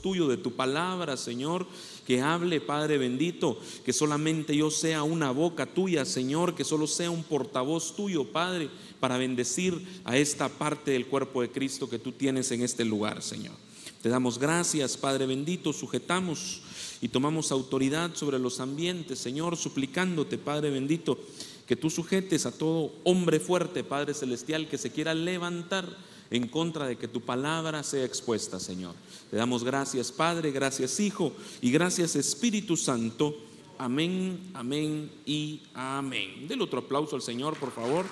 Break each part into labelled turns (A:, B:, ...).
A: tuyo de tu palabra, Señor, que hable, Padre bendito, que solamente yo sea una boca tuya, Señor, que solo sea un portavoz tuyo, Padre, para bendecir a esta parte del cuerpo de Cristo que tú tienes en este lugar, Señor. Te damos gracias, Padre bendito, sujetamos y tomamos autoridad sobre los ambientes, Señor, suplicándote, Padre bendito, que tú sujetes a todo hombre fuerte, Padre celestial, que se quiera levantar en contra de que tu palabra sea expuesta, Señor. Te damos gracias, Padre, gracias, Hijo, y gracias, Espíritu Santo. Amén, amén y amén. Del otro aplauso al Señor, por favor.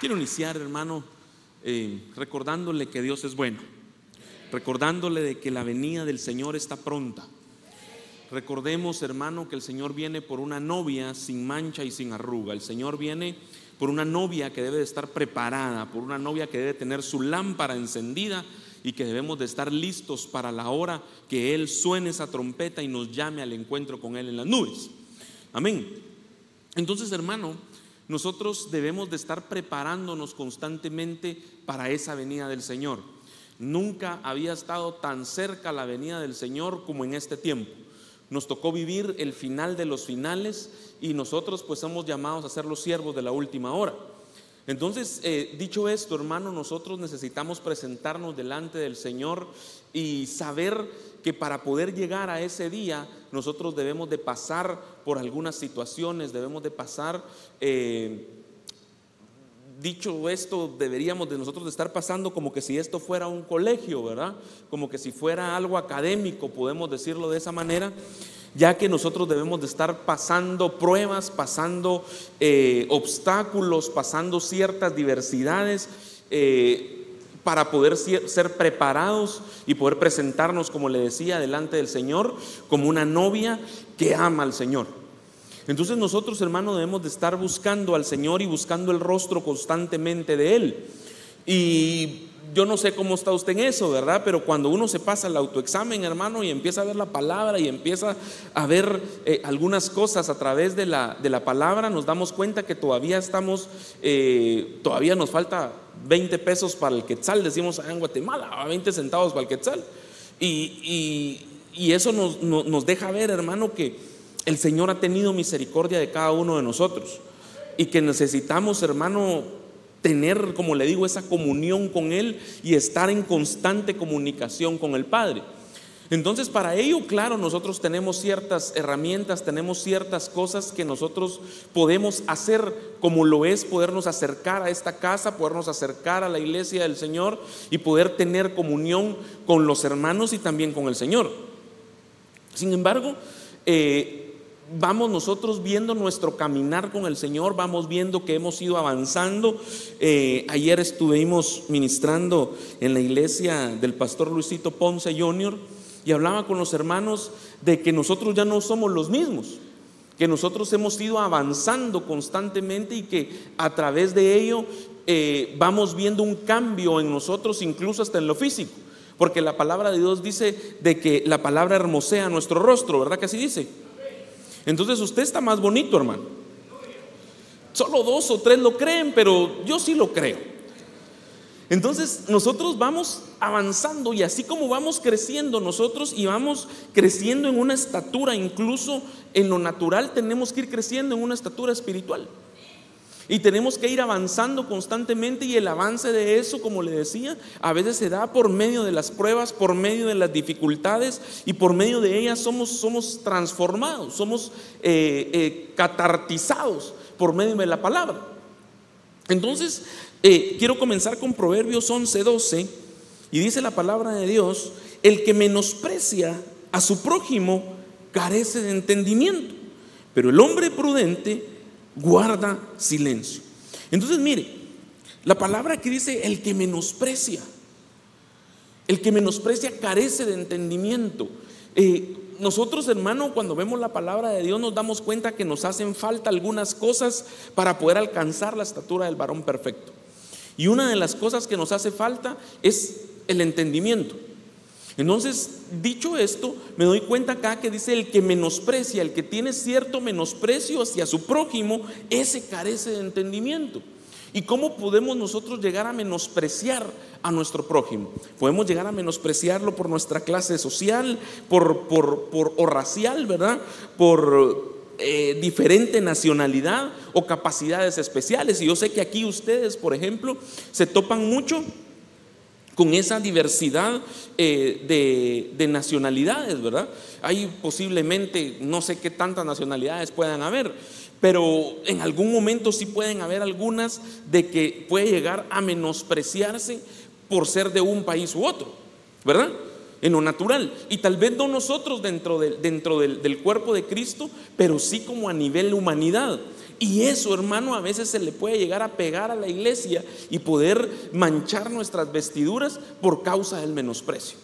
A: Quiero iniciar, hermano, eh, recordándole que Dios es bueno, recordándole de que la venida del Señor está pronta. Recordemos, hermano, que el Señor viene por una novia sin mancha y sin arruga. El Señor viene por una novia que debe de estar preparada, por una novia que debe tener su lámpara encendida y que debemos de estar listos para la hora que Él suene esa trompeta y nos llame al encuentro con Él en las nubes. Amén. Entonces, hermano, nosotros debemos de estar preparándonos constantemente para esa venida del Señor. Nunca había estado tan cerca la venida del Señor como en este tiempo. Nos tocó vivir el final de los finales y nosotros pues somos llamados a ser los siervos de la última hora. Entonces, eh, dicho esto, hermano, nosotros necesitamos presentarnos delante del Señor y saber que para poder llegar a ese día nosotros debemos de pasar por algunas situaciones, debemos de pasar... Eh, dicho esto, deberíamos de nosotros estar pasando como que si esto fuera un colegio, ¿verdad? Como que si fuera algo académico, podemos decirlo de esa manera, ya que nosotros debemos de estar pasando pruebas, pasando eh, obstáculos, pasando ciertas diversidades. Eh, para poder ser preparados y poder presentarnos, como le decía, delante del Señor, como una novia que ama al Señor. Entonces nosotros, hermanos, debemos de estar buscando al Señor y buscando el rostro constantemente de Él. Y yo no sé cómo está usted en eso, ¿verdad? Pero cuando uno se pasa el autoexamen, hermano, y empieza a ver la palabra y empieza a ver eh, algunas cosas a través de la, de la, palabra, nos damos cuenta que todavía estamos, eh, todavía nos falta 20 pesos para el quetzal, decimos en Guatemala, 20 centavos para el quetzal. Y, y, eso nos, nos deja ver, hermano, que el Señor ha tenido misericordia de cada uno de nosotros y que necesitamos, hermano, tener, como le digo, esa comunión con Él y estar en constante comunicación con el Padre. Entonces, para ello, claro, nosotros tenemos ciertas herramientas, tenemos ciertas cosas que nosotros podemos hacer, como lo es podernos acercar a esta casa, podernos acercar a la iglesia del Señor y poder tener comunión con los hermanos y también con el Señor. Sin embargo, eh, vamos nosotros viendo nuestro caminar con el Señor, vamos viendo que hemos ido avanzando. Eh, ayer estuvimos ministrando en la iglesia del pastor Luisito Ponce Jr. y hablaba con los hermanos de que nosotros ya no somos los mismos, que nosotros hemos ido avanzando constantemente y que a través de ello eh, vamos viendo un cambio en nosotros, incluso hasta en lo físico. Porque la palabra de Dios dice de que la palabra hermosea nuestro rostro, ¿verdad que así dice? Entonces usted está más bonito, hermano. Solo dos o tres lo creen, pero yo sí lo creo. Entonces nosotros vamos avanzando y así como vamos creciendo nosotros y vamos creciendo en una estatura, incluso en lo natural tenemos que ir creciendo en una estatura espiritual. Y tenemos que ir avanzando constantemente y el avance de eso, como le decía, a veces se da por medio de las pruebas, por medio de las dificultades y por medio de ellas somos, somos transformados, somos eh, eh, catartizados por medio de la palabra. Entonces, eh, quiero comenzar con Proverbios 11:12 y dice la palabra de Dios, el que menosprecia a su prójimo carece de entendimiento, pero el hombre prudente guarda silencio. Entonces, mire, la palabra que dice el que menosprecia, el que menosprecia carece de entendimiento. Eh, nosotros, hermano, cuando vemos la palabra de Dios nos damos cuenta que nos hacen falta algunas cosas para poder alcanzar la estatura del varón perfecto. Y una de las cosas que nos hace falta es el entendimiento. Entonces, dicho esto, me doy cuenta acá que dice el que menosprecia, el que tiene cierto menosprecio hacia su prójimo, ese carece de entendimiento. ¿Y cómo podemos nosotros llegar a menospreciar a nuestro prójimo? Podemos llegar a menospreciarlo por nuestra clase social, por, por, por o racial, ¿verdad? Por eh, diferente nacionalidad o capacidades especiales. Y yo sé que aquí ustedes, por ejemplo, se topan mucho con esa diversidad eh, de, de, nacionalidades, ¿verdad? Hay posiblemente, no sé qué tantas nacionalidades puedan haber, pero en algún momento sí pueden haber algunas de que puede llegar a menospreciarse por ser de un país u otro, ¿verdad? En lo natural. Y tal vez no nosotros dentro, de, dentro del, del cuerpo de Cristo, pero sí como a nivel humanidad. Y eso, hermano, a veces se le puede llegar a pegar a la iglesia y poder manchar nuestras vestiduras por causa del menosprecio.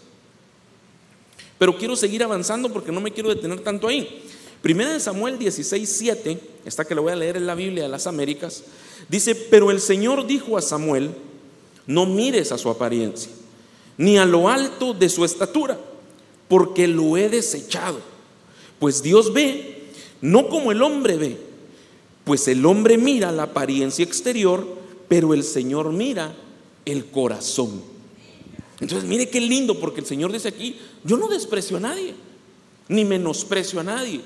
A: Pero quiero seguir avanzando porque no me quiero detener tanto ahí. Primera de Samuel 16, 7, esta que lo voy a leer en la Biblia de las Américas, dice, pero el Señor dijo a Samuel, no mires a su apariencia, ni a lo alto de su estatura, porque lo he desechado. Pues Dios ve, no como el hombre ve, pues el hombre mira la apariencia exterior, pero el Señor mira el corazón. Entonces, mire qué lindo, porque el Señor dice aquí, yo no desprecio a nadie, ni menosprecio a nadie.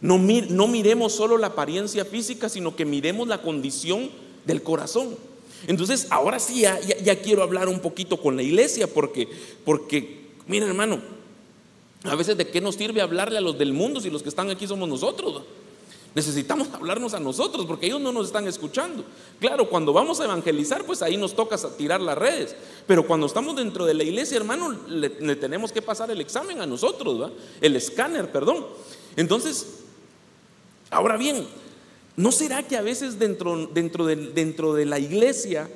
A: No, no miremos solo la apariencia física, sino que miremos la condición del corazón. Entonces, ahora sí, ya, quiero hablar un poquito con la iglesia, porque, porque, miren hermano, a veces de qué nos sirve hablarle a los del mundo si los que están aquí somos nosotros. Necesitamos hablarnos a nosotros porque ellos no nos están escuchando. Claro, cuando vamos a evangelizar, pues ahí nos toca tirar las redes. Pero cuando estamos dentro de la iglesia, hermano, le, tenemos que pasar el examen a nosotros, el escáner, perdón. Entonces, Ahora bien, ¿no será que a veces dentro, dentro, de, dentro de la iglesia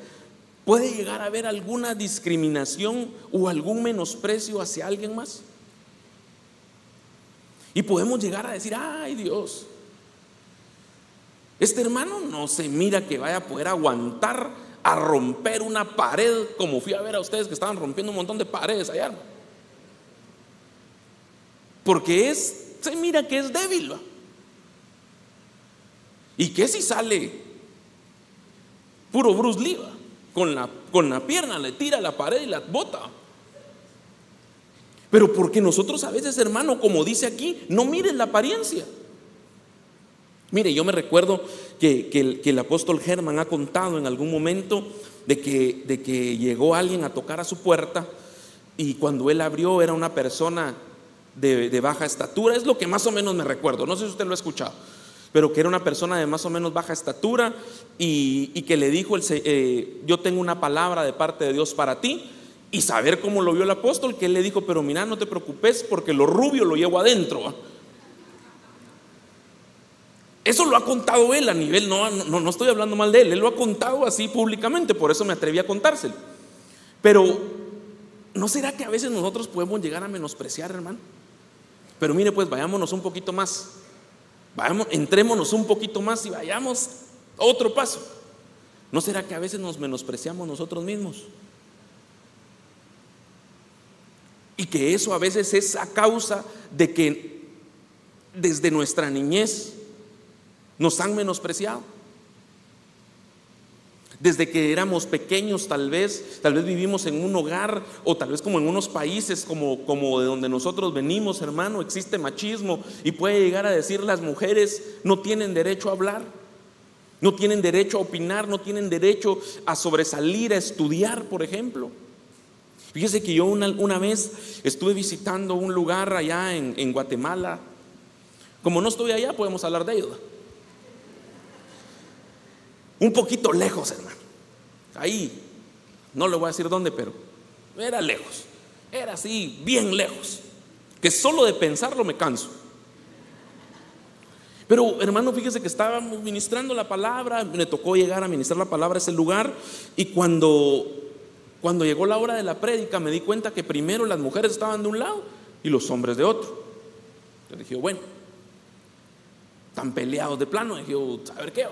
A: puede llegar a haber alguna discriminación o algún menosprecio hacia alguien más? Y podemos llegar a decir, ay Dios, este hermano no se mira que vaya a poder aguantar a romper una pared como fui a ver a ustedes que estaban rompiendo un montón de paredes allá. Porque es, se mira que es débil. ¿va? ¿Y qué si sale puro Bruce Lee? Con la, con la pierna le tira la pared y la bota. Pero porque nosotros a veces, hermano, como dice aquí, no miren la apariencia. Mire, yo me recuerdo que, el, que el, apóstol Germán ha contado en algún momento de que, de que llegó alguien a tocar a su puerta y cuando él abrió era una persona de, baja estatura. Es lo que más o menos me recuerdo. No sé si usted lo ha escuchado pero que era una persona de más o menos baja estatura y, que le dijo, el, eh, yo tengo una palabra de parte de Dios para ti. Y saber cómo lo vio el apóstol, que él le dijo, pero mira, no te preocupes porque lo rubio lo llevo adentro. Eso lo ha contado él a nivel, no, no, no estoy hablando mal de él, él lo ha contado así públicamente, por eso me atreví a contárselo. Pero, ¿no será que a veces nosotros podemos llegar a menospreciar, hermano? Pero mire, pues vayámonos un poquito más Vamos, entrémonos un poquito más y vayamos otro paso. ¿No será que a veces nos menospreciamos nosotros mismos? Y que eso a veces es a causa de que desde nuestra niñez nos han menospreciado. Desde que éramos pequeños, tal vez, tal vez vivimos en un hogar o tal vez como en unos países como, como de donde nosotros venimos, hermano, existe machismo y puede llegar a decir las mujeres no tienen derecho a hablar, no tienen derecho a opinar, no tienen derecho a sobresalir, a estudiar, por ejemplo. Fíjese que yo una, una vez estuve visitando un lugar allá en, en Guatemala. Como no estoy allá, podemos hablar de ello un poquito lejos, hermano. Ahí, no le voy a decir dónde, pero era lejos. Era así, bien lejos. Que solo de pensarlo me canso. Pero hermano, fíjese que estábamos ministrando la palabra, me tocó llegar a ministrar la palabra a ese lugar y cuando, cuando llegó la hora de la prédica me di cuenta que primero las mujeres estaban de un lado y los hombres de otro. Yo dije, bueno, están peleados de plano, dije, a ver qué.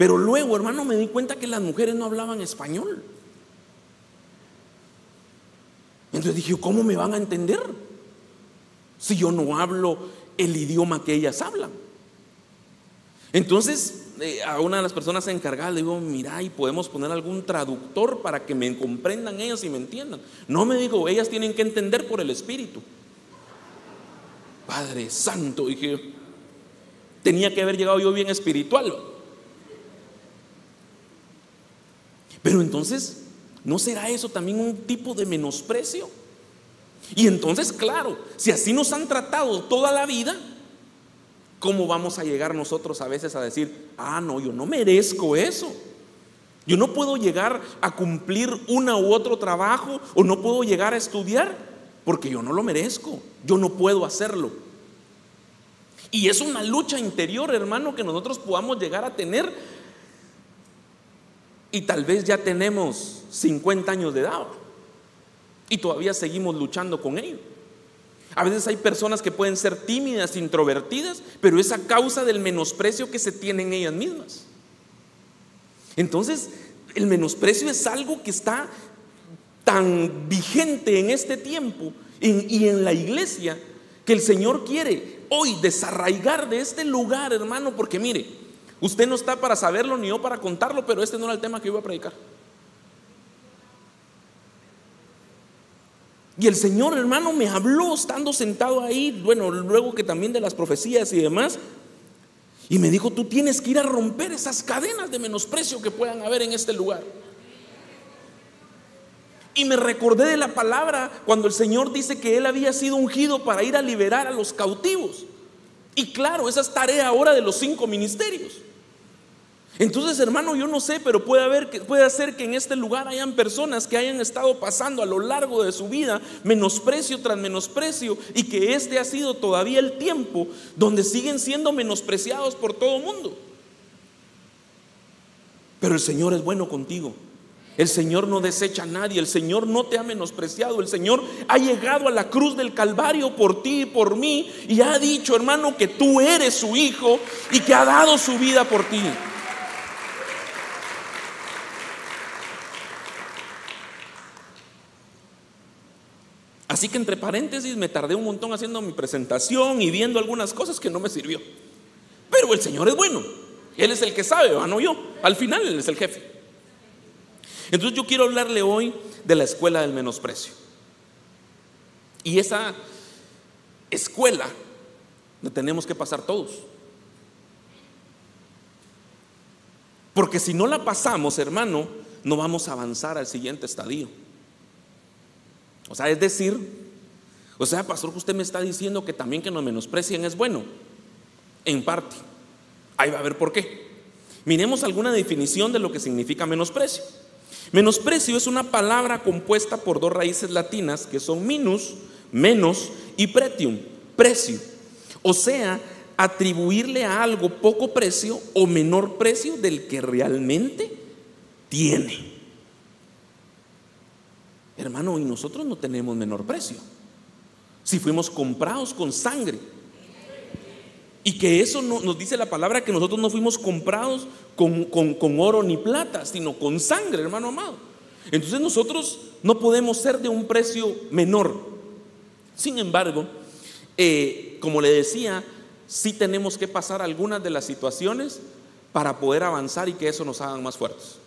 A: Pero luego, hermano, me di cuenta que las mujeres no hablaban español. Entonces dije, ¿cómo me van a entender? Si yo no hablo el idioma que ellas hablan. Entonces eh, a una de las personas encargadas le digo, mira, y podemos poner algún traductor para que me comprendan ellas y me entiendan. No me digo, ellas tienen que entender por el Espíritu. Padre Santo, dije, tenía que haber llegado yo bien espiritual. Pero entonces, ¿no será eso también un tipo de menosprecio? Y entonces, claro, si así nos han tratado toda la vida, ¿cómo vamos a llegar nosotros a veces a decir, ah, no, yo no merezco eso? Yo no puedo llegar a cumplir una u otro trabajo o no puedo llegar a estudiar porque yo no lo merezco, yo no puedo hacerlo. Y es una lucha interior, hermano, que nosotros podamos llegar a tener y tal vez ya tenemos 50 años de edad y todavía seguimos luchando con ello. A veces hay personas que pueden ser tímidas, introvertidas, pero es a causa del menosprecio que se tienen ellas mismas. Entonces, el menosprecio es algo que está tan vigente en este tiempo y en la iglesia que el Señor quiere hoy desarraigar de este lugar, hermano, porque mire, usted no está para saberlo ni yo para contarlo, pero este no era el tema que iba a predicar. Y el Señor, hermano, me habló estando sentado ahí, bueno, luego que también de las profecías y demás, y me dijo, tú tienes que ir a romper esas cadenas de menosprecio que puedan haber en este lugar. Y me recordé de la palabra cuando el Señor dice que Él había sido ungido para ir a liberar a los cautivos. Y claro, esa es tarea ahora de los cinco ministerios. Entonces, hermano, yo no sé, pero puede, haber, puede ser que en este lugar hayan personas que hayan estado pasando a lo largo de su vida menosprecio tras menosprecio y que este ha sido todavía el tiempo donde siguen siendo menospreciados por todo el mundo. Pero el Señor es bueno contigo. El Señor no desecha a nadie, el Señor no te ha menospreciado, el Señor ha llegado a la cruz del Calvario por ti y por mí y ha dicho, hermano, que tú eres su hijo y que ha dado su vida por ti. Así que entre paréntesis me tardé un montón haciendo mi presentación y viendo algunas cosas que no me sirvió. Pero el Señor es bueno. Él es el que sabe, no yo. Al final Él es el jefe. Entonces yo quiero hablarle hoy de la escuela del menosprecio. Y esa escuela la tenemos que pasar todos. Porque si no la pasamos, hermano, no vamos a avanzar al siguiente estadio. O sea, es decir, o sea, pastor, usted me está diciendo que también que nos menosprecien es bueno. En parte. Ahí va a ver por qué. Miremos alguna definición de lo que significa menosprecio. Menosprecio es una palabra compuesta por dos raíces latinas que son minus, menos y pretium, precio. O sea, atribuirle a algo poco precio o menor precio del que realmente tiene. Hermano, y nosotros no tenemos menor precio. Si fuimos comprados con sangre. Y que eso no, nos dice la palabra que nosotros no fuimos comprados con, con, oro ni plata, sino con sangre, hermano amado. Entonces nosotros no podemos ser de un precio menor. Sin embargo, eh, como le decía, sí tenemos que pasar algunas de las situaciones para poder avanzar y que eso nos hagan más fuertes.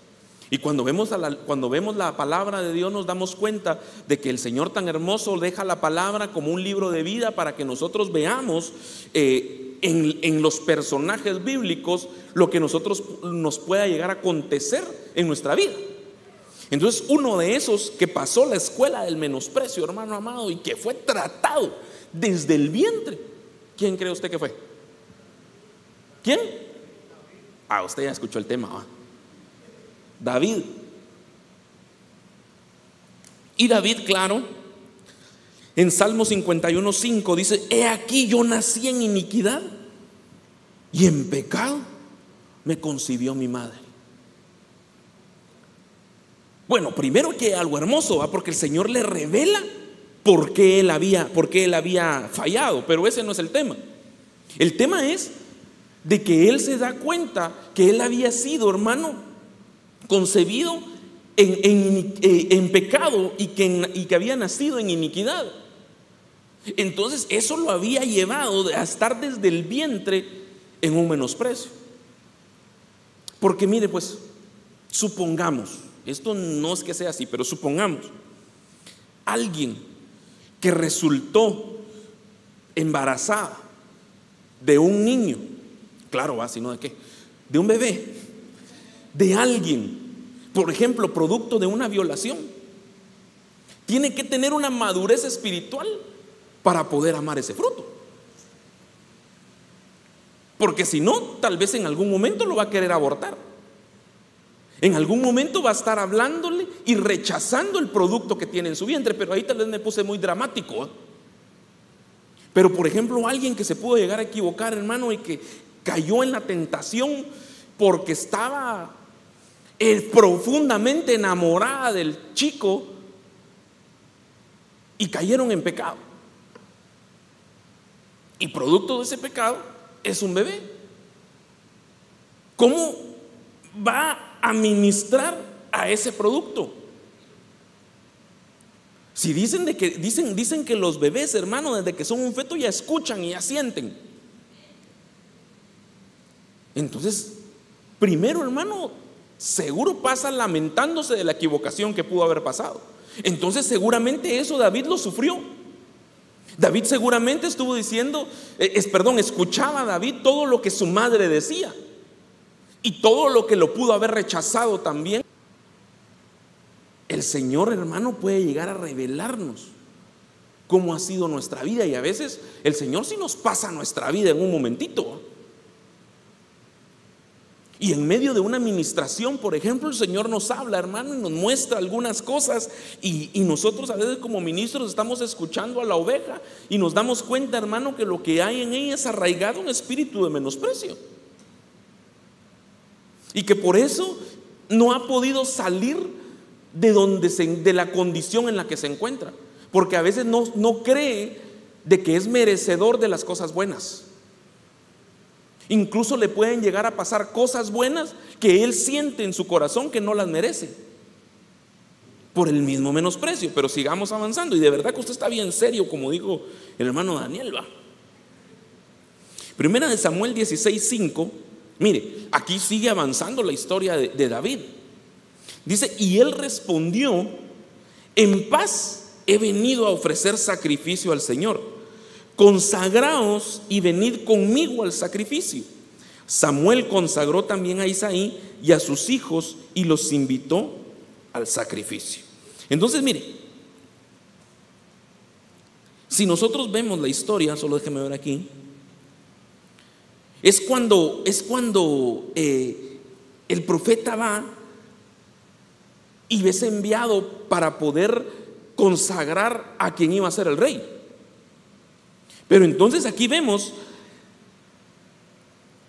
A: Y cuando vemos, la, cuando vemos la palabra de Dios nos damos cuenta de que el Señor tan hermoso deja la palabra como un libro de vida para que nosotros veamos eh, en, los personajes bíblicos lo que nosotros nos pueda llegar a acontecer en nuestra vida. Entonces uno de esos que pasó la escuela del menosprecio, hermano amado, y que fue tratado desde el vientre, ¿quién cree usted que fue? ¿Quién? Ah, usted ya escuchó el tema. David. Y David, claro, en Salmo 51.5 dice, he aquí yo nací en iniquidad y en pecado me concibió mi madre. Bueno, primero que algo hermoso, ¿va? porque el Señor le revela por qué él había, por qué él había fallado, pero ese no es el tema. El tema es de que él se da cuenta que él había sido, hermano, concebido en, eh, pecado y que, y que había nacido en iniquidad. Entonces eso lo había llevado a estar desde el vientre en un menosprecio. Porque mire, pues, supongamos, esto no es que sea así, pero supongamos, alguien que resultó embarazada de un niño, claro, va, sino de qué, de un bebé, de alguien, por ejemplo, producto de una violación, tiene que tener una madurez espiritual para poder amar ese fruto. Porque si no, tal vez en algún momento lo va a querer abortar. En algún momento va a estar hablándole y rechazando el producto que tiene en su vientre. Pero ahí tal vez me puse muy dramático. ¿eh? Pero por ejemplo, alguien que se pudo llegar a equivocar, hermano, y que cayó en la tentación porque estaba eh, profundamente enamorada del chico y cayeron en pecado. Y producto de ese pecado es un bebé. ¿Cómo va a ministrar a ese producto? Si dicen, de que, dicen, dicen que los bebés, hermano, desde que son un feto ya escuchan y ya sienten. Entonces, primero, hermano, seguro pasa lamentándose de la equivocación que pudo haber pasado. Entonces, seguramente eso David lo sufrió. David seguramente estuvo diciendo, eh, es, perdón, escuchaba a David todo lo que su madre decía y todo lo que lo pudo haber rechazado también. El Señor hermano puede llegar a revelarnos cómo ha sido nuestra vida y a veces el Señor sí nos pasa nuestra vida en un momentito. Y en medio de una administración, por ejemplo, el Señor nos habla, hermano, y nos muestra algunas cosas. Y, nosotros a veces como ministros estamos escuchando a la oveja y nos damos cuenta, hermano, que lo que hay en ella es arraigado un espíritu de menosprecio. Y que por eso no ha podido salir de, donde de la condición en la que se encuentra. Porque a veces no, no cree de que es merecedor de las cosas buenas. Incluso le pueden llegar a pasar cosas buenas que él siente en su corazón que no las merece. Por el mismo menosprecio. Pero sigamos avanzando. Y de verdad que usted está bien serio, como dijo el hermano Daniel. Va. Primera de Samuel 16:5. Mire, aquí sigue avanzando la historia de, de David. Dice, y él respondió, en paz he venido a ofrecer sacrificio al Señor consagraos y venid conmigo al sacrificio. Samuel consagró también a Isaí y a sus hijos y los invitó al sacrificio. Entonces, mire, si nosotros vemos la historia, solo déjeme ver aquí, es cuando, es cuando eh, el profeta va y es enviado para poder consagrar a quien iba a ser el rey. Pero entonces aquí vemos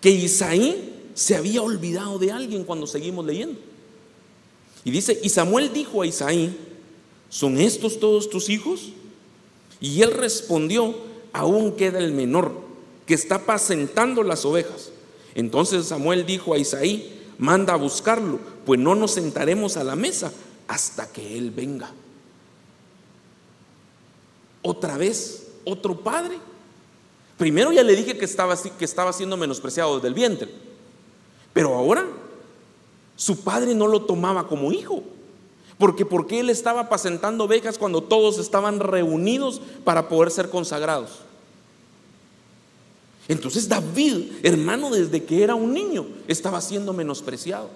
A: que Isaí se había olvidado de alguien cuando seguimos leyendo. Y dice, y Samuel dijo a Isaí, ¿son estos todos tus hijos? Y él respondió, aún queda el menor, que está apacentando las ovejas. Entonces Samuel dijo a Isaí, manda a buscarlo, pues no nos sentaremos a la mesa hasta que él venga. Otra vez otro padre. Primero ya le dije que estaba, que estaba siendo menospreciado desde el vientre, pero ahora su padre no lo tomaba como hijo. Porque porque él estaba apacentando ovejas cuando todos estaban reunidos para poder ser consagrados. Entonces David, hermano, desde que era un niño, estaba siendo menospreciado.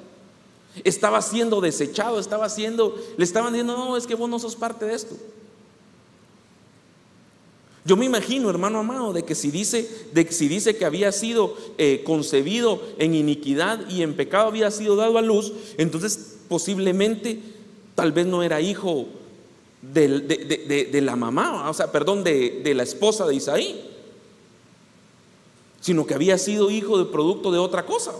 A: Estaba siendo desechado, estaba siendo, le estaban diciendo, no, es que vos no sos parte de esto. Yo me imagino, hermano amado, de que si dice, de que, si dice que había sido eh, concebido en iniquidad y en pecado había sido dado a luz, entonces posiblemente tal vez no era hijo de, la mamá, o sea, perdón, de, la esposa de Isaí, sino que había sido hijo de producto de otra cosa.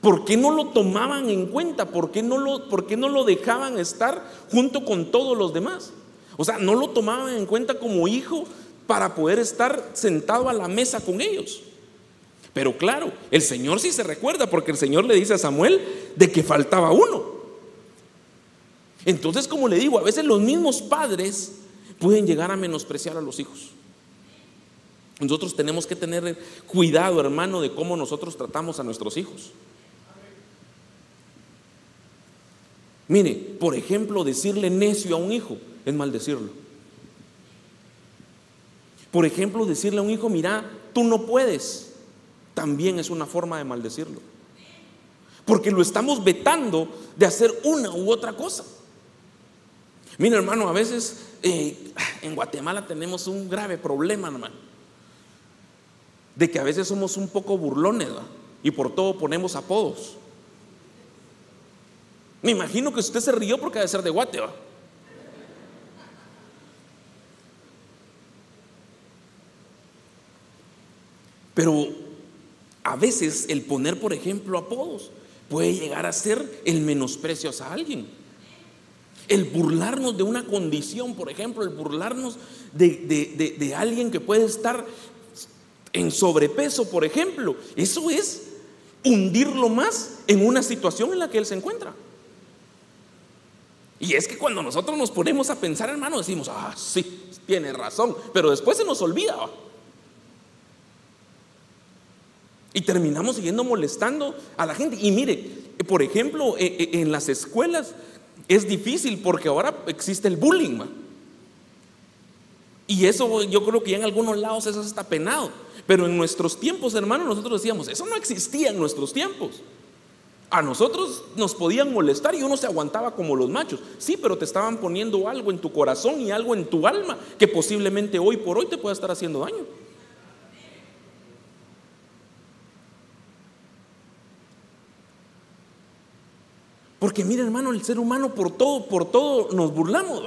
A: ¿Por qué no lo tomaban en cuenta? ¿Por qué no lo, por qué no lo dejaban estar junto con todos los demás? O sea, no lo tomaban en cuenta como hijo para poder estar sentado a la mesa con ellos. Pero claro, el Señor sí se recuerda porque el Señor le dice a Samuel de que faltaba uno. Entonces, como le digo, a veces los mismos padres pueden llegar a menospreciar a los hijos. Nosotros tenemos que tener cuidado, hermano, de cómo nosotros tratamos a nuestros hijos. Mire, por ejemplo, decirle necio a un hijo es maldecirlo. Por ejemplo, decirle a un hijo, mira, tú no puedes, también es una forma de maldecirlo. Porque lo estamos vetando de hacer una u otra cosa. Mira, hermano, a veces eh, en Guatemala tenemos un grave problema, hermano. De que a veces somos un poco burlones y por todo ponemos apodos. Me imagino que usted se rió porque debe ser de Guate, Pero a veces el poner, por ejemplo, apodos puede llegar a ser el menosprecio a alguien. El burlarnos de una condición, por ejemplo, el burlarnos de, de alguien que puede estar en sobrepeso, por ejemplo. Eso es hundirlo más en una situación en la que él se encuentra. Y es que cuando nosotros nos ponemos a pensar, hermano, decimos, ah, sí, tiene razón, pero después se nos olvida. Y terminamos siguiendo molestando a la gente. Y mire, por ejemplo, e, e, en las escuelas es difícil porque ahora existe el bullying. Y eso yo creo que ya en algunos lados eso está penado. Pero en nuestros tiempos, hermano, nosotros decíamos, eso no existía en nuestros tiempos. A nosotros nos podían molestar y uno se aguantaba como los machos. Sí, pero te estaban poniendo algo en tu corazón y algo en tu alma que posiblemente hoy por hoy te pueda estar haciendo daño. Porque mira, hermano, el ser humano por todo, por todo nos burlamos.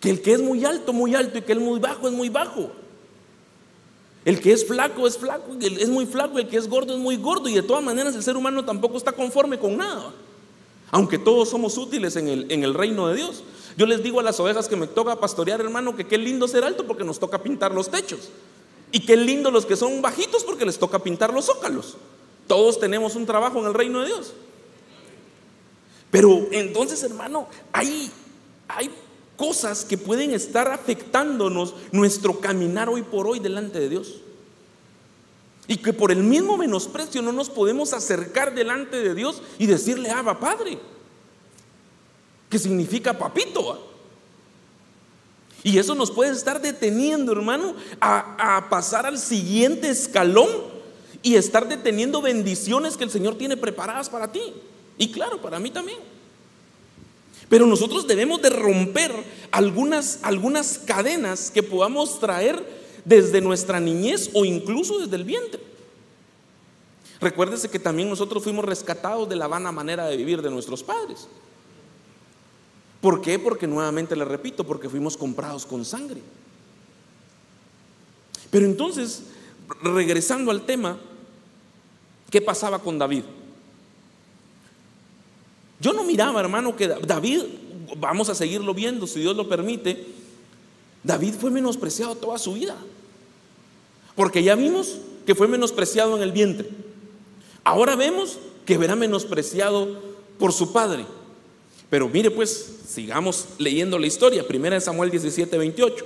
A: Que el que es muy alto, muy alto y que el muy bajo es muy bajo. El que es flaco es flaco, es muy flaco, el que es gordo es muy gordo y de todas maneras el ser humano tampoco está conforme con nada. Aunque todos somos útiles en el, en el reino de Dios. Yo les digo a las ovejas que me toca pastorear, hermano, que qué lindo ser alto porque nos toca pintar los techos. Y qué lindo los que son bajitos porque les toca pintar los zócalos. Todos tenemos un trabajo en el reino de Dios. Pero entonces, hermano, hay, hay cosas que pueden estar afectándonos nuestro caminar hoy por hoy delante de Dios. Y que por el mismo menosprecio no nos podemos acercar delante de Dios y decirle, Abba Padre, que significa papito. Y eso nos puede estar deteniendo, hermano, a, a pasar al siguiente escalón y estar deteniendo bendiciones que el Señor tiene preparadas para ti. Y claro, para mí también. Pero nosotros debemos de romper algunas, algunas cadenas que podamos traer desde nuestra niñez o incluso desde el vientre. Recuérdese que también nosotros fuimos rescatados de la vana manera de vivir de nuestros padres. ¿Por qué? Porque nuevamente le repito, porque fuimos comprados con sangre. Pero entonces, regresando al tema, ¿qué pasaba con David? Yo no miraba, hermano, que David, vamos a seguirlo viendo, si Dios lo permite, David fue menospreciado toda su vida. Porque ya vimos que fue menospreciado en el vientre. Ahora vemos que verá menospreciado por su padre. Pero mire pues, sigamos leyendo la historia. Primera de Samuel 17, 28.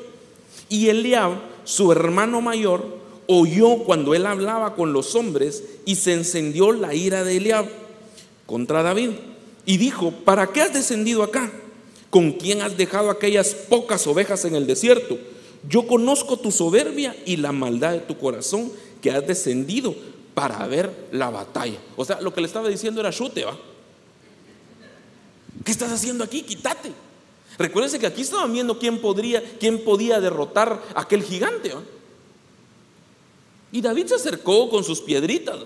A: Y Eliab, su hermano mayor, oyó cuando él hablaba con los hombres y se encendió la ira de Eliab contra David y dijo, ¿para qué has descendido acá? ¿Con quién has dejado aquellas pocas ovejas en el desierto? Yo conozco tu soberbia y la maldad de tu corazón que has descendido para ver la batalla. O sea, lo que le estaba diciendo era chute, ¿va? ¿Qué estás haciendo aquí? Quítate. Recuérdense que aquí estaban viendo quién podría, quién podía derrotar a aquel gigante. Y David se acercó con sus piedritas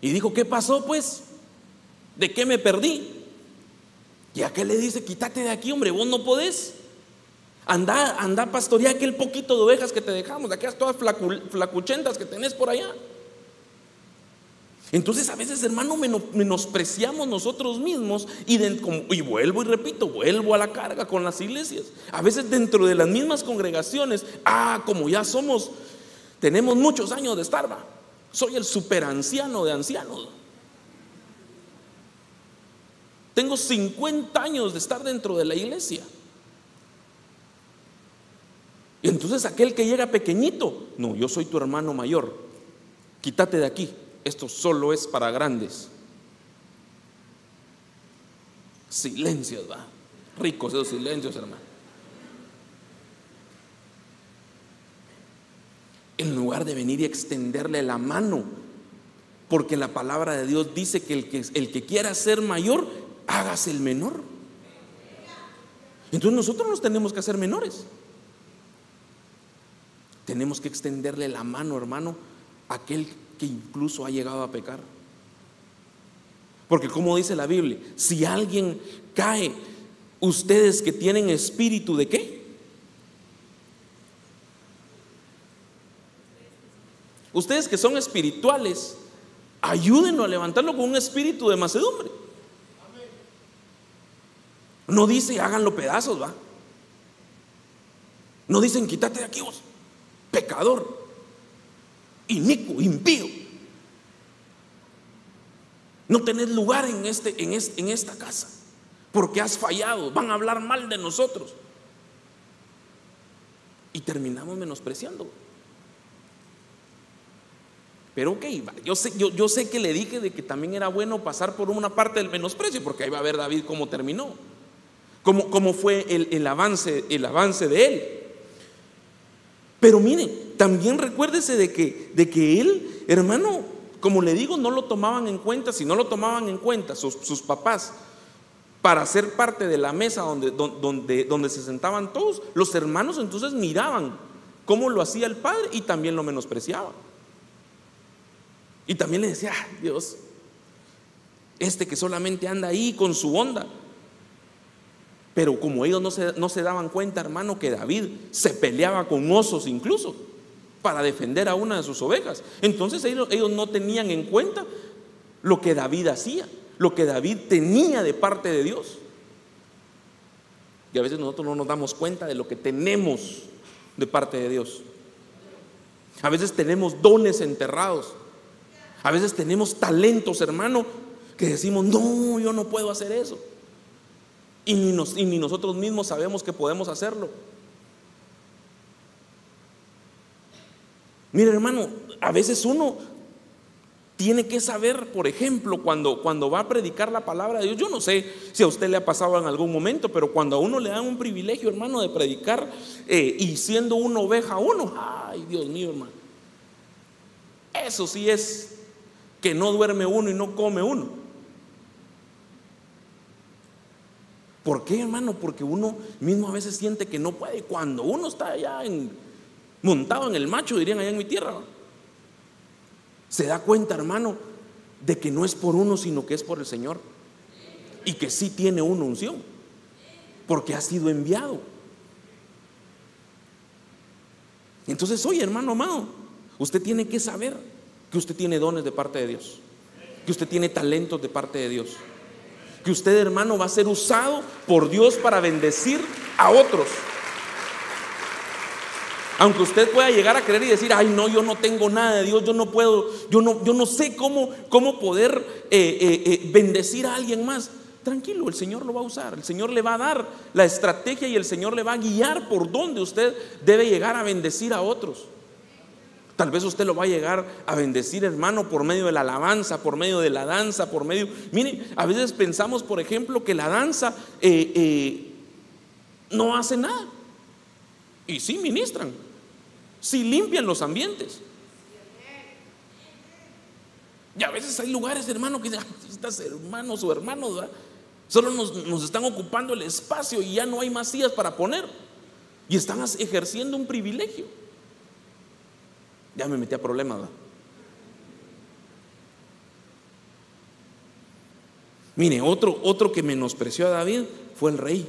A: y dijo, ¿qué pasó pues? ¿De qué me perdí? ¿Y a qué le dice, quítate de aquí, hombre, vos no podés? Anda, anda a aquel poquito de ovejas que te dejamos, de aquellas todas flacuchentas que tenés por allá. Entonces a veces, hermano, menospreciamos nosotros mismos y, y, vuelvo y repito, vuelvo a la carga con las iglesias. A veces dentro de las mismas congregaciones, ah, como ya somos, tenemos muchos años de estar, soy el superanciano de ancianos. Tengo 50 años de estar dentro de la iglesia. Y entonces aquel que llega pequeñito, no, yo soy tu hermano mayor, quítate de aquí, esto solo es para grandes. Silencios, va. Ricos esos silencios, hermano. En lugar de venir y extenderle la mano, porque la palabra de Dios dice que el que, el que quiera ser mayor, hágase el menor. Entonces nosotros nos tenemos que hacer menores. Tenemos que extenderle la mano, hermano, a aquel que incluso ha llegado a pecar. Porque como dice la Biblia, si alguien cae, ustedes que tienen espíritu de qué? Ustedes que son espirituales, ayúdenlo a levantarlo con un espíritu de macedumbre. No dice háganlo pedazos, va. No dicen quítate de aquí vos, pecador, inicuo, impío. No tenés lugar en, este, en, en esta casa porque has fallado. Van a hablar mal de nosotros. Y terminamos menospreciando. Pero ok, yo sé, yo, yo sé que le dije de que también era bueno pasar por una parte del menosprecio, porque ahí va a ver David cómo terminó, cómo, cómo fue el, avance, el avance de él. Pero mire, también recuérdese de que, de que él, hermano, como le digo, no lo tomaban en cuenta, si no lo tomaban en cuenta sus, sus papás para ser parte de la mesa donde, donde, donde se sentaban todos, los hermanos entonces miraban cómo lo hacía el padre y también lo menospreciaban. Y también le decía, Dios, este que solamente anda ahí con su onda. Pero como ellos no se, no se daban cuenta, hermano, que David se peleaba con osos incluso para defender a una de sus ovejas. Entonces ellos, ellos no tenían en cuenta lo que David hacía, lo que David tenía de parte de Dios. Y a veces nosotros no nos damos cuenta de lo que tenemos de parte de Dios. A veces tenemos dones enterrados. A veces tenemos talentos, hermano, que decimos, no, yo no puedo hacer eso. Y ni, ni nosotros mismos sabemos que podemos hacerlo. Mire, hermano, a veces uno tiene que saber, por ejemplo, cuando, cuando va a predicar la palabra de Dios, yo no sé si a usted le ha pasado en algún momento, pero cuando a uno le dan un privilegio, hermano, de predicar eh, y siendo una oveja uno, ay, Dios mío, hermano. Eso sí es que no duerme uno y no come uno. ¿Por qué, hermano? Porque uno mismo a veces siente que no puede. Cuando uno está allá en, montado en el macho, dirían allá en mi tierra, se da cuenta, hermano, de que no es por uno, sino que es por el Señor. Y que sí tiene una unción, porque ha sido enviado. Entonces, oye, hermano amado, usted tiene que saber que usted tiene dones de parte de Dios, que usted tiene talentos de parte de Dios, que usted hermano va a ser usado por Dios para bendecir a otros. Aunque usted pueda llegar a creer y decir, ay no, yo no tengo nada de Dios, yo no puedo, yo no, yo no sé cómo, cómo poder eh, eh, eh, bendecir a alguien más. Tranquilo, el Señor lo va a usar, el Señor le va a dar la estrategia y el Señor le va a guiar por donde usted debe llegar a bendecir a otros. Tal vez usted lo va a llegar a bendecir, hermano, por medio de la alabanza, por medio de la danza, por medio... Miren, a veces pensamos, por ejemplo, que la danza eh, eh, no hace nada. Y sí ministran, sí limpian los ambientes. Y a veces hay lugares, hermano, que dicen, estas hermanos o hermanos, solo nos, nos, están ocupando el espacio y ya no hay más sillas para poner. Y están ejerciendo un privilegio. Ya me metí a problemas. Mire, otro, otro que menospreció a David fue el rey.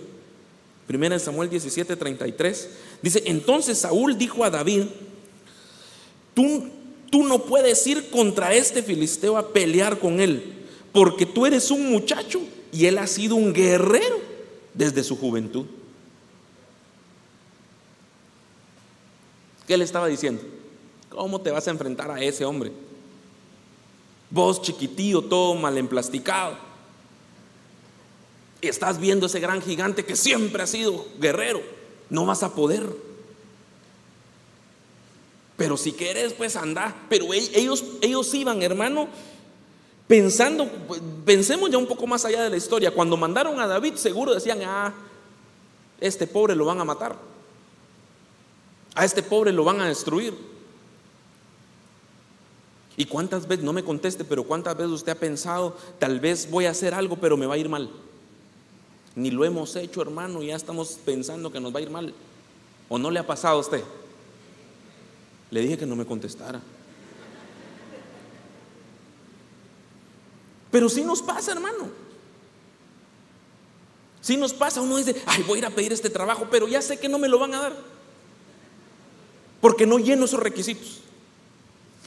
A: Primera en Samuel 17, 33. Dice, entonces Saúl dijo a David, tú, tú no puedes ir contra este filisteo a pelear con él, porque tú eres un muchacho y él ha sido un guerrero desde su juventud. ¿Qué le estaba diciendo? ¿Cómo te vas a enfrentar a ese hombre? Vos chiquitillo, todo mal emplasticado. Estás viendo ese gran gigante que siempre ha sido guerrero. No vas a poder. Pero si quieres, pues anda. Pero ellos, ellos iban, hermano, Pensando, pensemos ya un poco más allá de la historia. Cuando mandaron a David, seguro decían, ah, este pobre lo van a matar. A este pobre lo van a destruir. ¿Y cuántas veces, no me conteste, pero cuántas veces usted ha pensado, tal vez voy a hacer algo, pero me va a ir mal? Ni lo hemos hecho, hermano, y ya estamos pensando que nos va a ir mal. ¿O no le ha pasado a usted? Le dije que no me contestara. Pero sí nos pasa, hermano. Sí nos pasa, uno dice, ay, voy a ir a pedir este trabajo, pero ya sé que no me lo van a dar. Porque no lleno esos requisitos.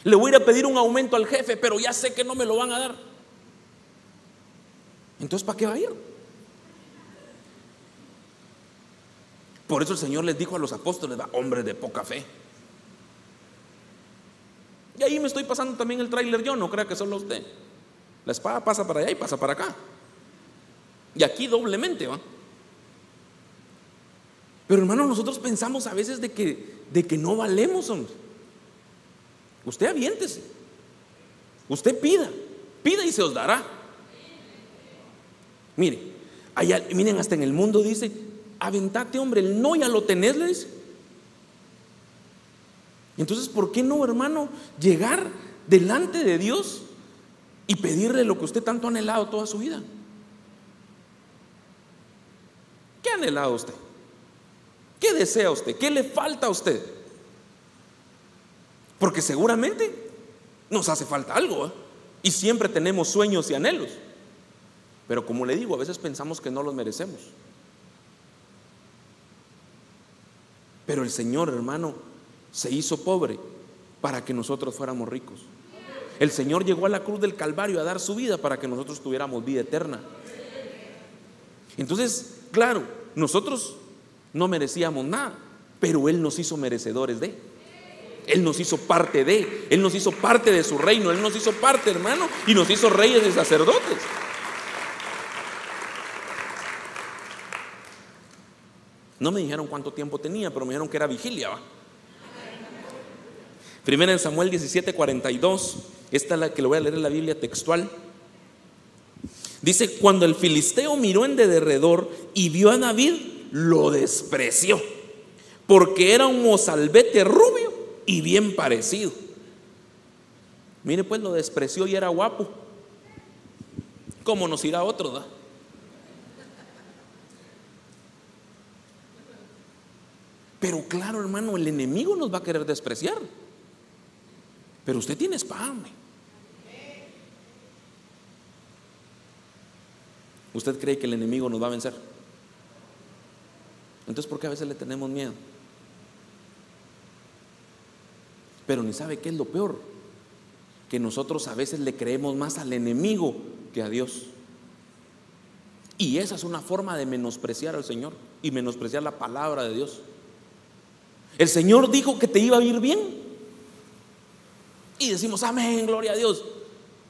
A: Le voy a ir a pedir un aumento al jefe, pero ya sé que no me lo van a dar. Entonces, ¿para qué va a ir? Por eso el Señor les dijo a los apóstoles, hombres de poca fe. Y ahí me estoy pasando también el tráiler yo, no crea que solo usted. La espada pasa para allá y pasa para acá. Y aquí doblemente va. Pero hermano, nosotros pensamos a veces de que, de que no valemos, hombre. Usted aviéntese. Usted pida. Pida y se os dará. Mire, allá, miren, hasta en el mundo dice, aventate, hombre, el no ya lo tenés, le dice. Entonces, ¿por qué no, hermano, llegar delante de Dios y pedirle lo que usted tanto ha anhelado toda su vida. ¿Qué ha anhelado usted? ¿Qué desea usted? ¿Qué le falta a usted? Porque seguramente nos hace falta algo ¿eh? y siempre tenemos sueños y anhelos. Pero como le digo, a veces pensamos que no los merecemos. Pero el Señor, hermano, se hizo pobre para que nosotros fuéramos ricos. El Señor llegó a la cruz del Calvario a dar su vida para que nosotros tuviéramos vida eterna. Entonces, claro, nosotros no merecíamos nada, pero Él nos hizo merecedores de. Él nos hizo parte de, Él nos hizo parte de su reino, Él nos hizo parte, hermano, y nos hizo reyes y sacerdotes. No me dijeron cuánto tiempo tenía, pero me dijeron que era vigilia. Primera en Samuel 17, 42. Esta es la que le voy a leer en la Biblia textual. Dice, cuando el filisteo miró en de derredor y vio a David, lo despreció, porque era un mozalbete rubio y bien parecido. Mire, pues lo despreció y era guapo. ¿Cómo nos irá otro? Da? Pero claro, hermano, el enemigo nos va a querer despreciar. Pero usted tiene espada. ¿Usted cree que el enemigo nos va a vencer? Entonces, ¿por qué a veces le tenemos miedo? Pero ni sabe qué es lo peor. Que nosotros a veces le creemos más al enemigo que a Dios. Y esa es una forma de menospreciar al Señor y menospreciar la palabra de Dios. El Señor dijo que te iba a ir bien. Y decimos, amén, gloria a Dios.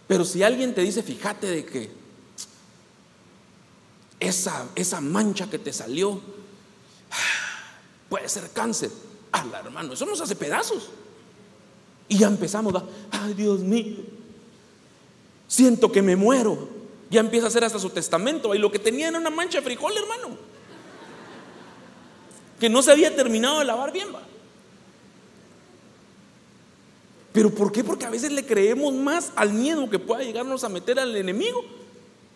A: Pero si alguien te dice, fíjate de que esa, esa mancha que te salió puede ser cáncer. Ala, hermano, eso nos hace pedazos. Y ya empezamos, ay Dios mío, siento que me muero. Ya empieza a hacer hasta su testamento. Y lo que tenía era una mancha de frijol, hermano. Que no se había terminado de lavar bien. ¿va? ¿Pero por qué? Porque a veces le creemos más al miedo que pueda llegarnos a meter al enemigo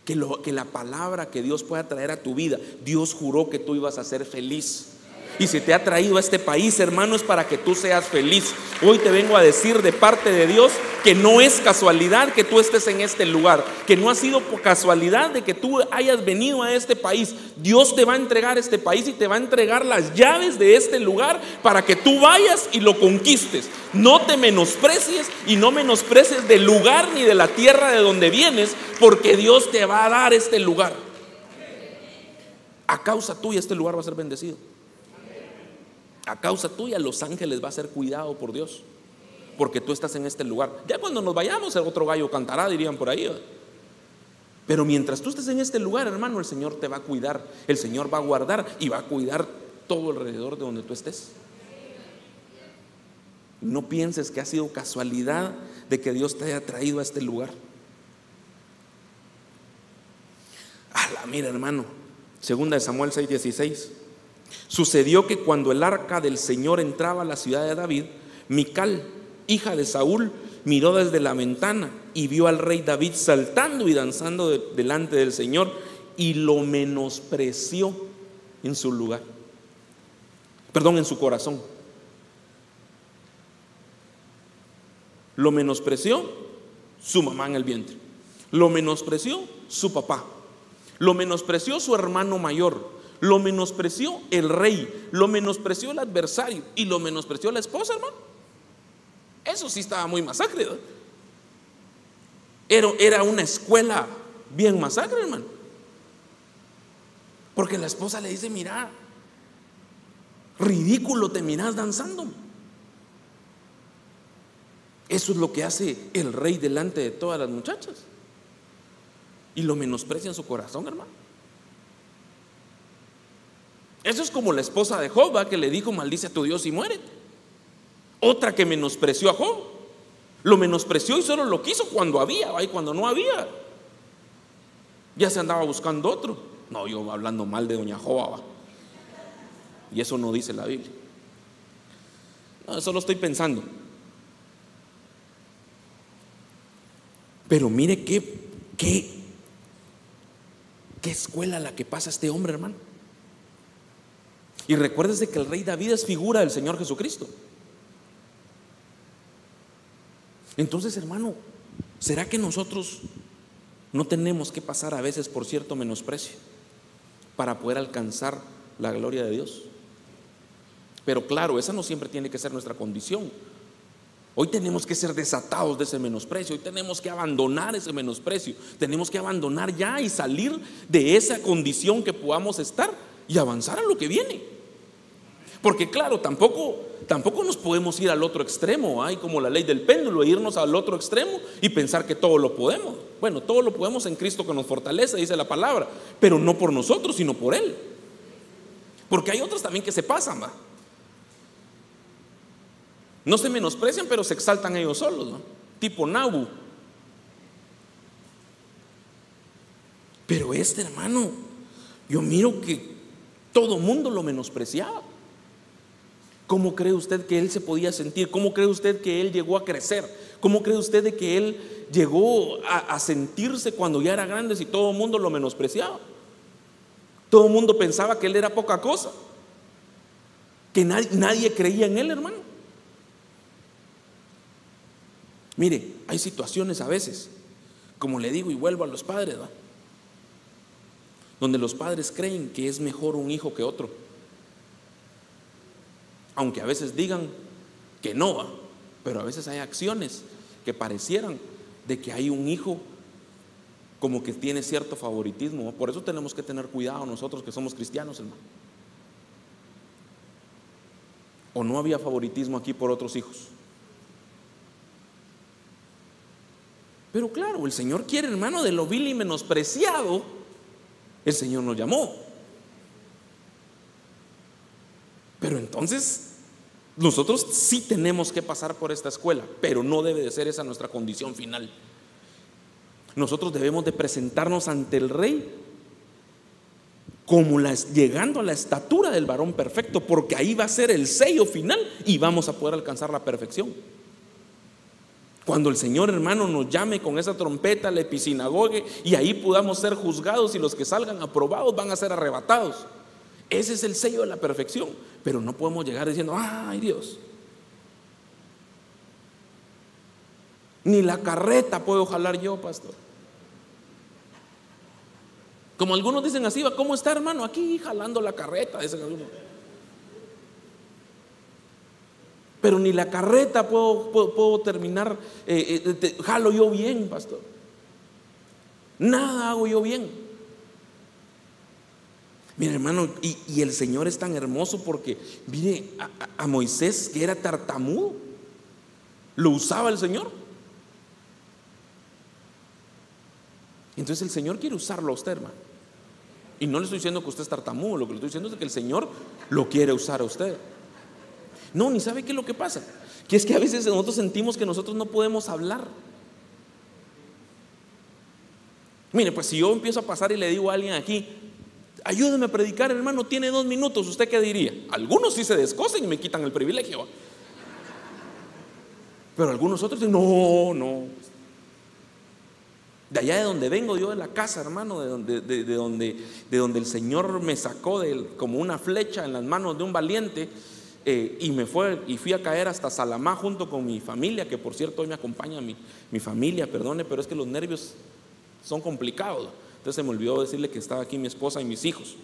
A: que, lo, que la palabra que Dios pueda traer a tu vida. Dios juró que tú ibas a ser feliz. Y si te ha traído a este país, hermano, es para que tú seas feliz. Hoy te vengo a decir de parte de Dios que no es casualidad que tú estés en este lugar, que no ha sido por casualidad de que tú hayas venido a este país. Dios te va a entregar este país y te va a entregar las llaves de este lugar para que tú vayas y lo conquistes. No te menosprecies y no menosprecies del lugar ni de la tierra de donde vienes, porque Dios te va a dar este lugar. A causa tuya este lugar va a ser bendecido a causa tuya los ángeles va a ser cuidado por Dios. Porque tú estás en este lugar. Ya cuando nos vayamos, el otro gallo cantará, dirían por ahí. Pero mientras tú estés en este lugar, hermano, el Señor te va a cuidar. El Señor va a guardar y va a cuidar todo alrededor de donde tú estés. No pienses que ha sido casualidad de que Dios te haya traído a este lugar. Ah, mira, hermano, segunda de Samuel 6:16. Sucedió que cuando el arca del Señor entraba a la ciudad de David, Mical, hija de Saúl, miró desde la ventana y vio al rey David saltando y danzando delante del Señor y lo menospreció en su lugar. Perdón, en su corazón. Lo menospreció su mamá en el vientre. Lo menospreció su papá. Lo menospreció su hermano mayor. Lo menospreció el rey. Lo menospreció el adversario. Y lo menospreció la esposa, hermano. Eso sí estaba muy masacre. Era, era una escuela bien masacre, hermano. Porque la esposa le dice, mira, ridículo te miras danzando. Eso es lo que hace el rey delante de todas las muchachas. Y lo menosprecia en su corazón, hermano. Eso es como la esposa de Job, que le dijo, maldice a tu Dios y muere. Otra que menospreció a Job. Lo menospreció y solo lo quiso cuando había, y cuando no había. Ya se andaba buscando otro. No, yo hablando mal de doña Job. Y eso no dice la Biblia. No, eso lo estoy pensando. Pero mire qué, qué, qué escuela la que pasa este hombre, hermano. Y recuérdese que el rey David es figura del Señor Jesucristo. Entonces, hermano, ¿será que nosotros no tenemos que pasar a veces por cierto menosprecio para poder alcanzar la gloria de Dios? Pero claro, esa no siempre tiene que ser nuestra condición. Hoy tenemos que ser desatados de ese menosprecio, hoy tenemos que abandonar ese menosprecio, tenemos que abandonar ya y salir de esa condición que podamos estar y avanzar a lo que viene. Porque claro, tampoco, tampoco nos podemos ir al otro extremo, hay como la ley del péndulo, irnos al otro extremo y pensar que todo lo podemos. Bueno, todo lo podemos en Cristo que nos fortalece, dice la palabra, pero no por nosotros, sino por Él. Porque hay otros también que se pasan, ¿va? No se menosprecian, pero se exaltan ellos solos, ¿no? Tipo Nabu. Pero este hermano, yo miro que todo mundo lo menospreciaba. ¿Cómo cree usted que él se podía sentir? ¿Cómo cree usted que él llegó a crecer? ¿Cómo cree usted de que él llegó a, sentirse cuando ya era grande si todo el mundo lo menospreciaba? Todo el mundo pensaba que él era poca cosa. Que nadie, nadie creía en él, hermano. Mire, hay situaciones a veces, como le digo y vuelvo a los padres, donde los padres creen que es mejor un hijo que otro. Aunque a veces digan que no, pero a veces hay acciones que parecieran de que hay un hijo como que tiene cierto favoritismo. Por eso tenemos que tener cuidado nosotros que somos cristianos, hermano. ¿O no había favoritismo aquí por otros hijos? Pero claro, el Señor quiere, hermano, de lo vil y menospreciado, el Señor nos llamó. Pero entonces, nosotros sí tenemos que pasar por esta escuela, pero no debe de ser esa nuestra condición final. Nosotros debemos de presentarnos ante el Rey como llegando a la estatura del varón perfecto, porque ahí va a ser el sello final y vamos a poder alcanzar la perfección. Cuando el Señor hermano nos llame con esa trompeta, la episinagogue, y ahí podamos ser juzgados y los que salgan aprobados van a ser arrebatados. Ese es el sello de la perfección. Pero no podemos llegar diciendo, ay Dios. Ni la carreta puedo jalar yo, pastor. Como algunos dicen así, ¿cómo está hermano? Aquí jalando la carreta, dicen algunos. Pero ni la carreta puedo, puedo, terminar, eh, eh, jalo yo bien, pastor. Nada hago yo bien. Mire, hermano, y, el Señor es tan hermoso porque, mire, a, a, Moisés, que era tartamudo, lo usaba el Señor. Entonces el Señor quiere usarlo a usted, hermano. Y no le estoy diciendo que usted es tartamudo, lo que le estoy diciendo es que el Señor lo quiere usar a usted. No, ni sabe qué es lo que pasa. Que es que a veces nosotros sentimos que nosotros no podemos hablar. Mire, pues si yo empiezo a pasar y le digo a alguien aquí, ayúdeme a predicar, hermano, tiene dos minutos, ¿usted qué diría? Algunos sí se descosen y me quitan el privilegio. Pero algunos otros dicen, no, no. De allá de donde vengo yo de la casa, hermano, de donde, de, donde, de donde el Señor me sacó como una flecha en las manos de un valiente eh, y me fue y fui a caer hasta Salamá junto con mi familia, que por cierto hoy me acompaña mi, mi familia, perdone, pero es que los nervios son complicados. Entonces se me olvidó decirle que estaba aquí mi esposa y mis hijos.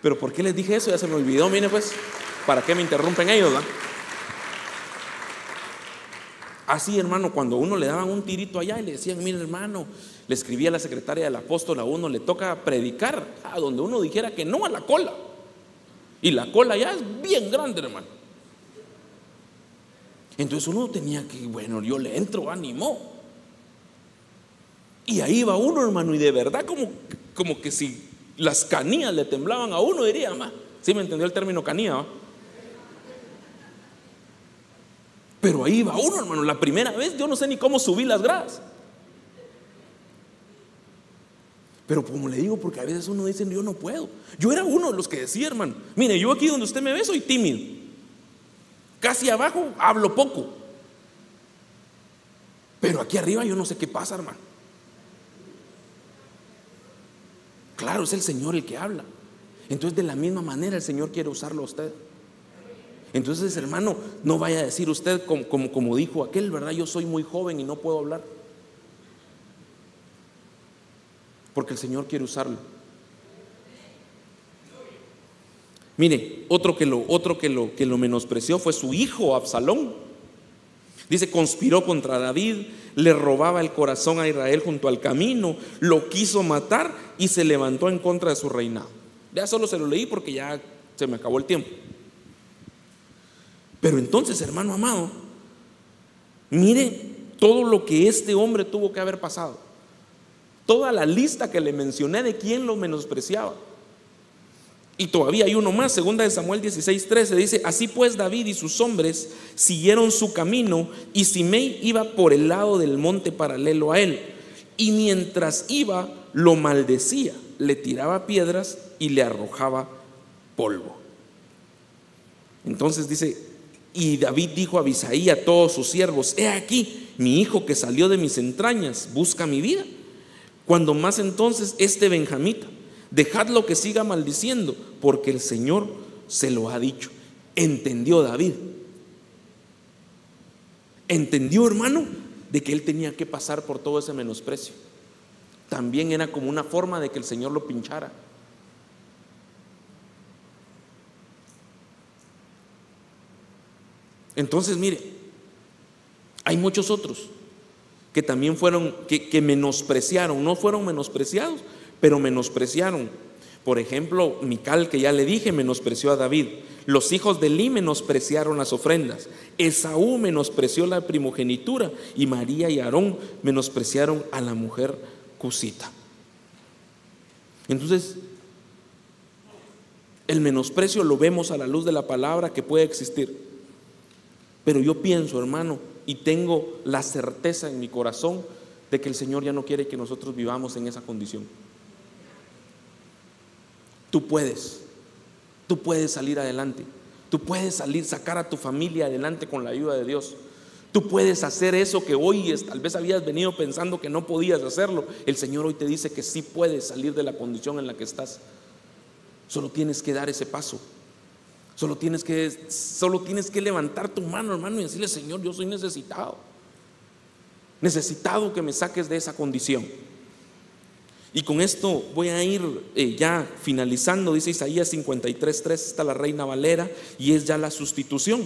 A: Pero ¿por qué les dije eso? Ya se me olvidó, mire pues, ¿para qué me interrumpen ellos? Así, hermano, cuando uno le daban un tirito allá y le decían, mire, hermano, le escribía a la secretaria del apóstol a uno, le toca predicar a donde uno dijera que no a la cola. Y la cola ya es bien grande, hermano. Entonces uno tenía que, bueno, yo le entro, ánimo. Y ahí va uno, hermano, y de verdad como, como que si las canías le temblaban a uno, diría, más. ¿Sí me entendió el término canía? Pero ahí va uno, hermano. La primera vez yo no sé ni cómo subí las gradas. Pero como le digo, porque a veces uno dice, yo no puedo. Yo era uno de los que decía, hermano, mire, yo aquí donde usted me ve soy tímido. Casi abajo hablo poco. Pero aquí arriba yo no sé qué pasa, hermano. Claro, es el Señor el que habla. Entonces, de la misma manera, el Señor quiere usarlo a usted. Entonces, hermano, no vaya a decir usted como, como, como dijo aquel, ¿verdad? Yo soy muy joven y no puedo hablar. Porque el Señor quiere usarlo. Mire, otro que lo, otro que lo, que lo menospreció fue su hijo Absalón. Dice, conspiró contra David, le robaba el corazón a Israel junto al camino, lo quiso matar y se levantó en contra de su reinado. Ya solo se lo leí porque ya se me acabó el tiempo. Pero entonces, hermano amado, mire todo lo que este hombre tuvo que haber pasado. Toda la lista que le mencioné de quién lo menospreciaba. Y todavía hay uno más, segunda de Samuel 16, 13, dice, así pues David y sus hombres siguieron su camino y Simei iba por el lado del monte paralelo a él. Y mientras iba, lo maldecía, le tiraba piedras y le arrojaba polvo. Entonces dice, y David dijo a Abisaí a todos sus siervos, he aquí, mi hijo que salió de mis entrañas, busca mi vida. Cuando más entonces este benjamita dejadlo que siga maldiciendo, porque el Señor se lo ha dicho. Entendió David. Entendió, hermano, de que él tenía que pasar por todo ese menosprecio. También era como una forma de que el Señor lo pinchara. Entonces, mire, hay muchos otros que también fueron, que, que menospreciaron, no fueron menospreciados, pero menospreciaron. Por ejemplo, Mical, que ya le dije, menospreció a David. Los hijos de Li menospreciaron las ofrendas. Esaú menospreció la primogenitura. Y María y Aarón menospreciaron a la mujer cusita. Entonces, el menosprecio lo vemos a la luz de la palabra que puede existir. Pero yo pienso, hermano, y tengo la certeza en mi corazón de que el Señor ya no quiere que nosotros vivamos en esa condición. Tú puedes, tú puedes salir adelante, tú puedes salir, sacar a tu familia adelante con la ayuda de Dios. Tú puedes hacer eso que hoy tal vez habías venido pensando que no podías hacerlo. El Señor hoy te dice que sí puedes salir de la condición en la que estás. Solo tienes que dar ese paso. Solo tienes que, solo tienes que levantar tu mano, hermano, y decirle, Señor, yo soy necesitado. Necesitado que me saques de esa condición. Y con esto voy a ir eh, ya finalizando, dice Isaías 53.3, está la reina Valera, y es ya la sustitución.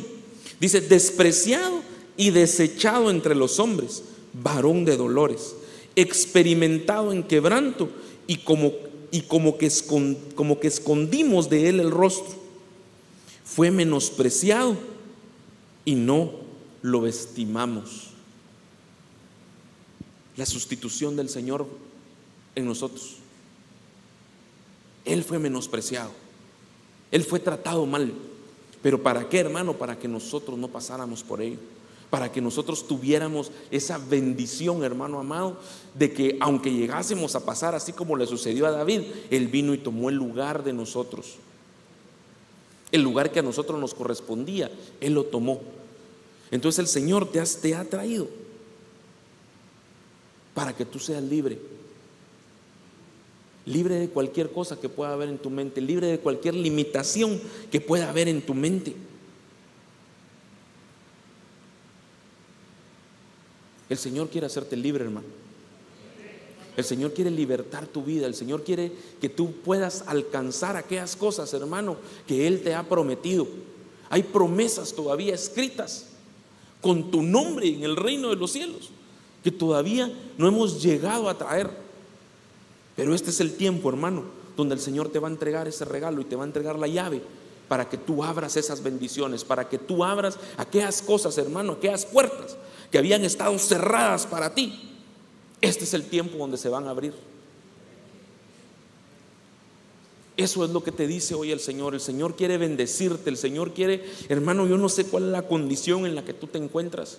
A: Dice, despreciado y desechado entre los hombres, varón de dolores, experimentado en quebranto y como, y como, que, como que escondimos de él el rostro. Fue menospreciado y no lo estimamos. La sustitución del Señor en nosotros. Él fue menospreciado. Él fue tratado mal. Pero ¿para qué, hermano? Para que nosotros no pasáramos por ello. para que nosotros tuviéramos esa bendición, hermano amado, de que aunque llegásemos a pasar así como le sucedió a David, Él vino y tomó el lugar de nosotros. El lugar que a nosotros nos correspondía, Él lo tomó. Entonces el Señor te, te ha traído para que tú seas libre. Libre de cualquier cosa que pueda haber en tu mente, libre de cualquier limitación que pueda haber en tu mente. El Señor quiere hacerte libre, hermano. El Señor quiere libertar tu vida. El Señor quiere que tú puedas alcanzar aquellas cosas, hermano, que Él te ha prometido. Hay promesas todavía escritas con tu nombre en el reino de los cielos que todavía no hemos llegado a traer. Pero este es el tiempo, hermano, donde el Señor te va a entregar ese regalo y te va a entregar la llave para que tú abras esas bendiciones, para que tú abras aquellas cosas, hermano, aquellas puertas que habían estado cerradas para ti. Este es el tiempo donde se van a abrir. Eso es lo que te dice hoy el Señor. El Señor quiere bendecirte. El Señor quiere, hermano, yo no sé cuál es la condición en la que tú te encuentras.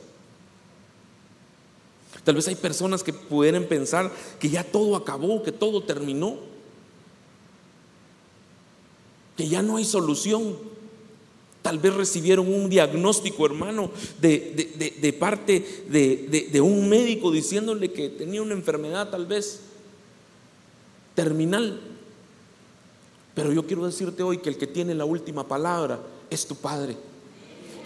A: Tal vez hay personas que pudieran pensar que ya todo acabó, que todo terminó, que ya no hay solución. Tal vez recibieron un diagnóstico, hermano, de, parte de, un médico diciéndole que tenía una enfermedad tal vez terminal. Pero yo quiero decirte hoy que el que tiene la última palabra es tu Padre.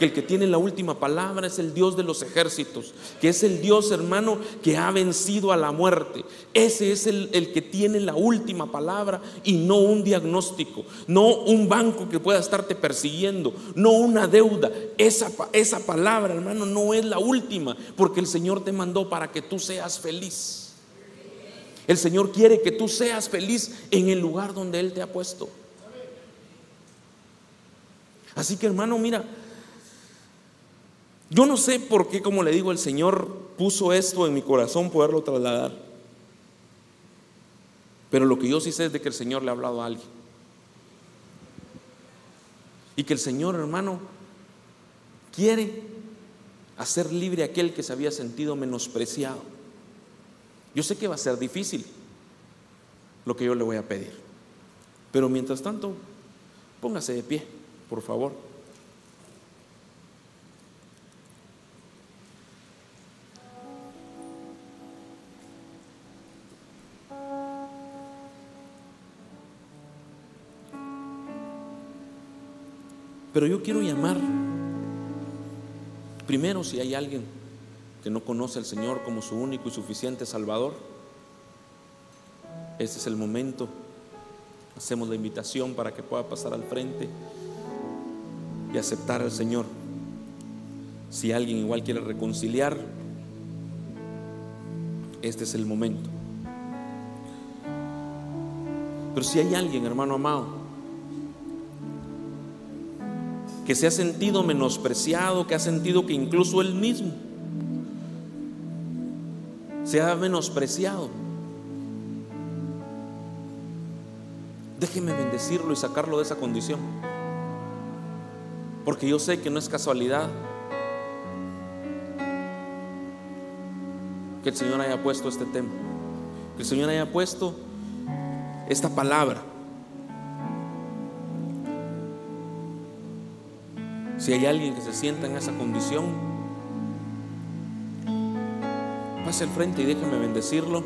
A: Que el que tiene la última palabra es el Dios de los ejércitos, que es el Dios hermano que ha vencido a la muerte. Ese es el, el, que tiene la última palabra y no un diagnóstico, no un banco que pueda estarte persiguiendo, no una deuda. Esa, esa palabra hermano no es la última, porque el Señor te mandó para que tú seas feliz. El Señor quiere que tú seas feliz en el lugar donde Él te ha puesto. Así que hermano, mira, yo no sé por qué, como le digo, el Señor puso esto en mi corazón, poderlo trasladar. Pero lo que yo sí sé es de que el Señor le ha hablado a alguien. Y que el Señor, hermano, quiere hacer libre a aquel que se había sentido menospreciado. Yo sé que va a ser difícil lo que yo le voy a pedir. Pero mientras tanto, póngase de pie, por favor. Pero yo quiero llamar, primero si hay alguien que no conoce al Señor como su único y suficiente Salvador, este es el momento. Hacemos la invitación para que pueda pasar al frente y aceptar al Señor. Si alguien igual quiere reconciliar, este es el momento. Pero si hay alguien, hermano amado, que se ha sentido menospreciado, que ha sentido que incluso él mismo se ha menospreciado. Déjeme bendecirlo y sacarlo de esa condición. Porque yo sé que no es casualidad que el Señor haya puesto este tema. Que el Señor haya puesto esta palabra. Si hay alguien que se sienta en esa condición, Pase al frente y déjame bendecirlo.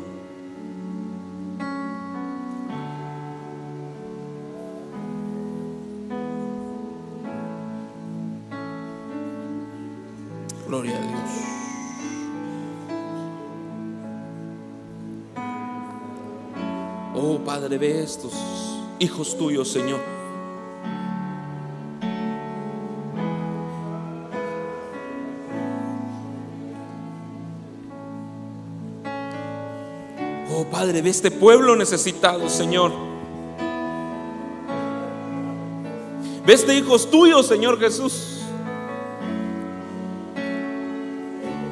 A: Gloria a Dios. Oh Padre, ve estos hijos tuyos, Señor. Padre, ve este pueblo necesitado, Señor. Ve este hijos tuyos, Señor Jesús.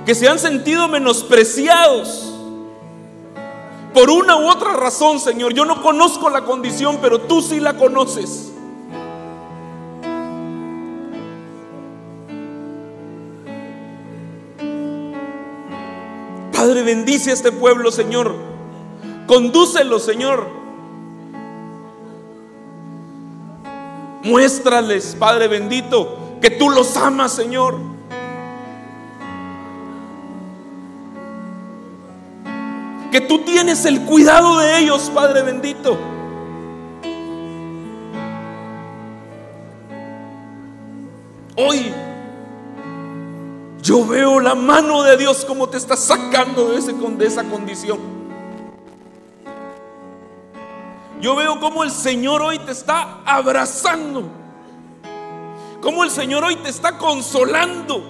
A: Que se han sentido menospreciados por una u otra razón, Señor. Yo no conozco la condición, pero tú sí la conoces. Padre, bendice a este pueblo, Señor. Condúcelo, Señor. Muéstrales, Padre bendito, que tú los amas, Señor. Que tú tienes el cuidado de ellos, Padre bendito. Hoy yo veo la mano de Dios como te está sacando de, ese, de esa condición. Yo veo como el Señor hoy te está abrazando. Como el Señor hoy te está consolando.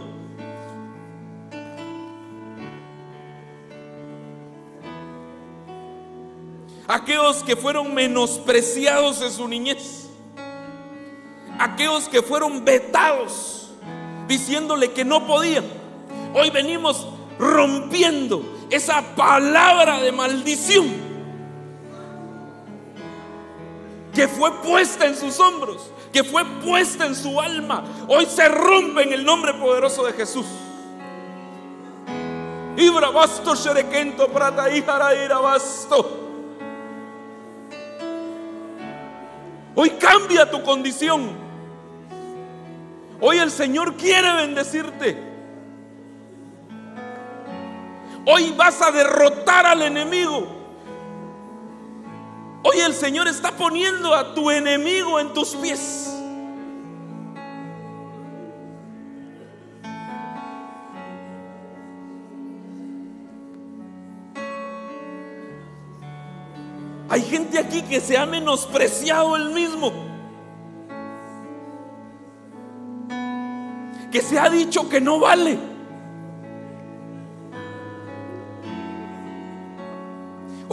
A: Aquellos que fueron menospreciados en su niñez. Aquellos que fueron vetados diciéndole que no podían. Hoy venimos rompiendo esa palabra de maldición que fue puesta en sus hombros, que fue puesta en su alma. Hoy se rompe en el nombre poderoso de Jesús. Sherekento prata. Hoy cambia tu condición. Hoy el Señor quiere bendecirte. Hoy vas a derrotar al enemigo. Hoy el Señor está poniendo a tu enemigo en tus pies. Hay gente aquí que se ha menospreciado el mismo. Que se ha dicho que no vale.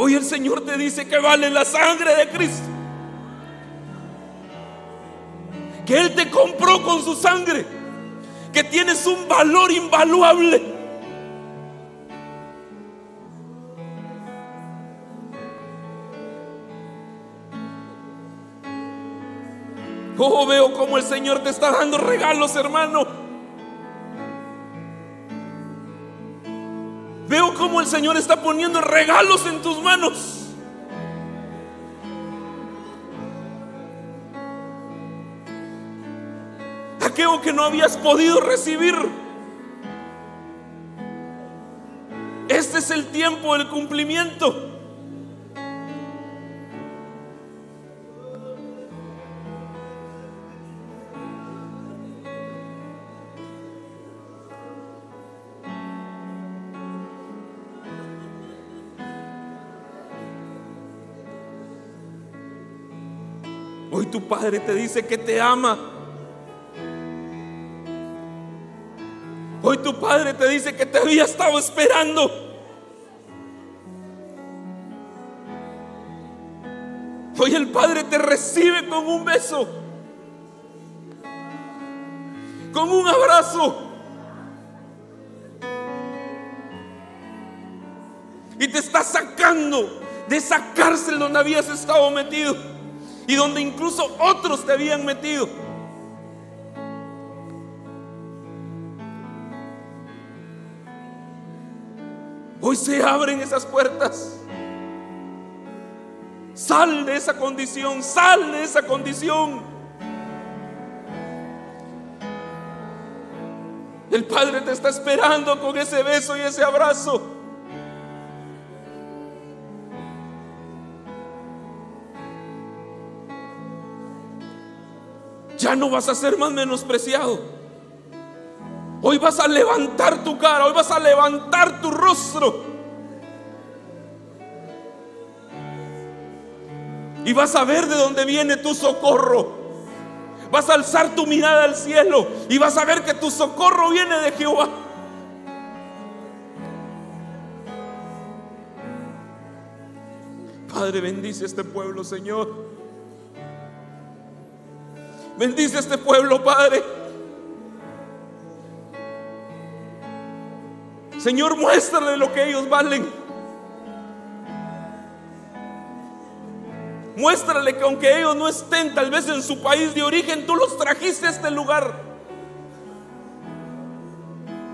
A: Hoy el Señor te dice que vale la sangre de Cristo. Que Él te compró con su sangre. Que tienes un valor invaluable. Oh, veo como el Señor te está dando regalos, hermano. Veo como el Señor está poniendo regalos en tus manos. Aquello que no habías podido recibir. Este es el tiempo del cumplimiento. Tu Padre te dice que te ama. Hoy tu Padre te dice que te había estado esperando. Hoy el Padre te recibe con un beso, con un abrazo. Y te está sacando de esa cárcel donde habías estado metido y donde incluso otros te habían metido. Hoy se abren esas puertas. Sal de esa condición, sal de esa condición. El Padre te está esperando con ese beso y ese abrazo. Ya no vas a ser más menospreciado. Hoy vas a levantar tu cara, hoy vas a levantar tu rostro. Y vas a ver de dónde viene tu socorro. Vas a alzar tu mirada al cielo y vas a ver que tu socorro viene de Jehová. Padre, bendice este pueblo, Señor. Bendice este pueblo, Padre. Señor, muéstrale lo que ellos valen. Muéstrale que aunque ellos no estén tal vez en su país de origen, tú los trajiste a este lugar.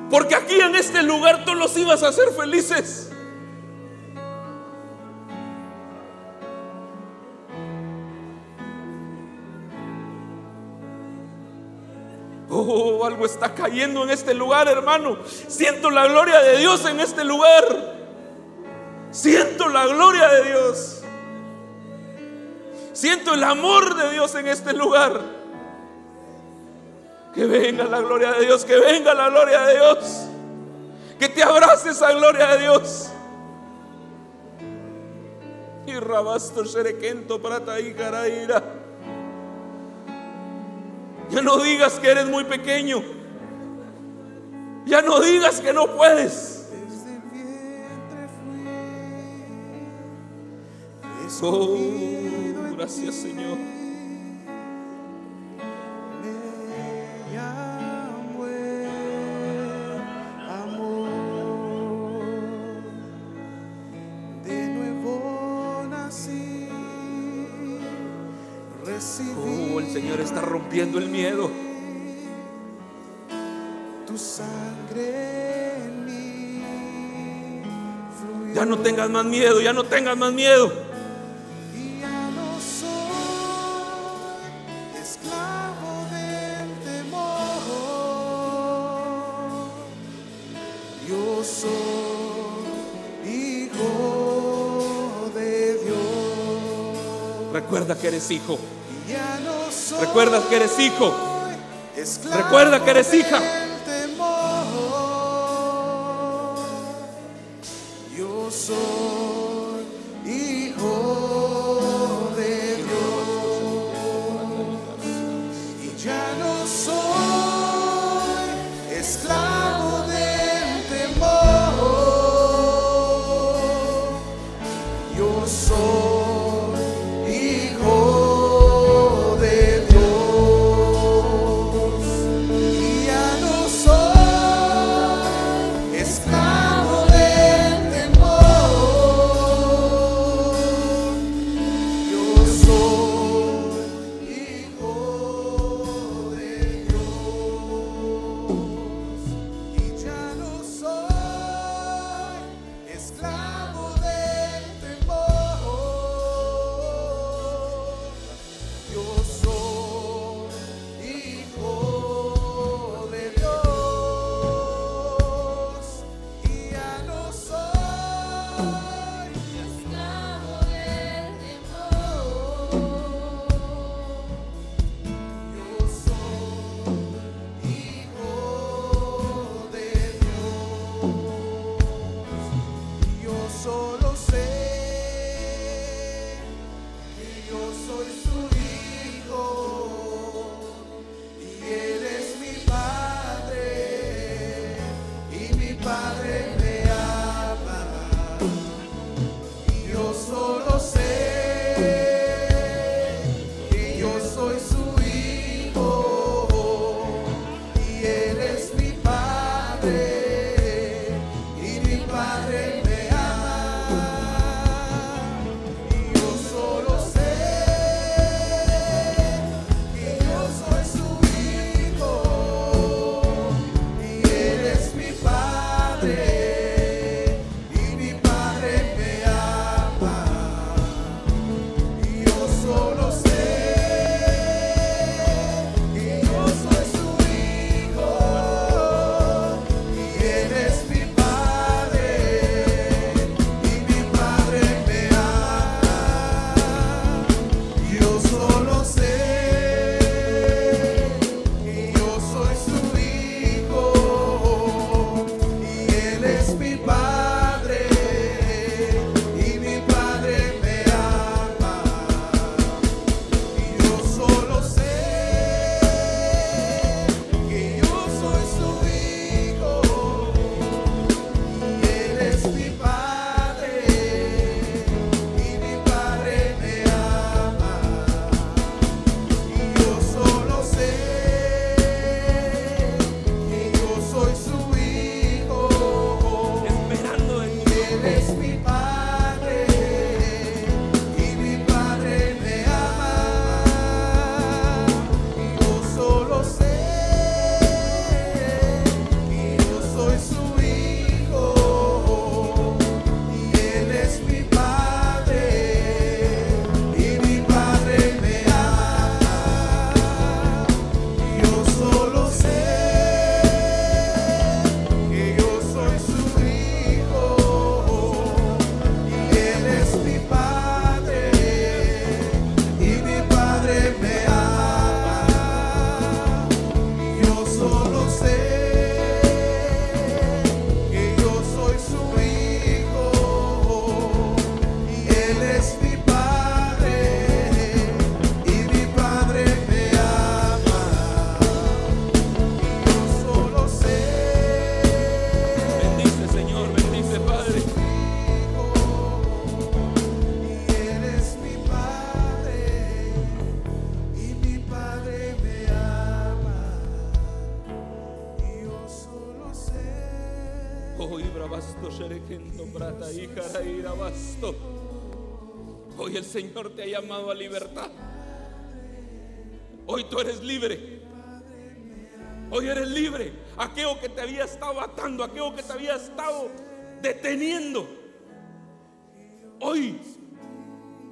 A: Porque aquí en este lugar tú los ibas a hacer felices. Algo está cayendo en este lugar, hermano. Siento la gloria de Dios en este lugar. Siento la gloria de Dios. Siento el amor de Dios en este lugar. Que venga la gloria de Dios, que venga la gloria de Dios. Que te abrace esa gloria de Dios. Y rabasto sherequento prata y caraira. Ya no digas que eres muy pequeño. Ya no digas que no puedes. Oh, gracias. Señor. Rompiendo el miedo.
B: tu sangre en mí. fluyó.
A: Ya no tengas más miedo, ya no tengas más miedo.
B: Y ya no soy esclavo del temor. Yo soy hijo de Dios.
A: Recuerda que eres hijo. Recuerda que eres hijo. Recuerda que eres hija.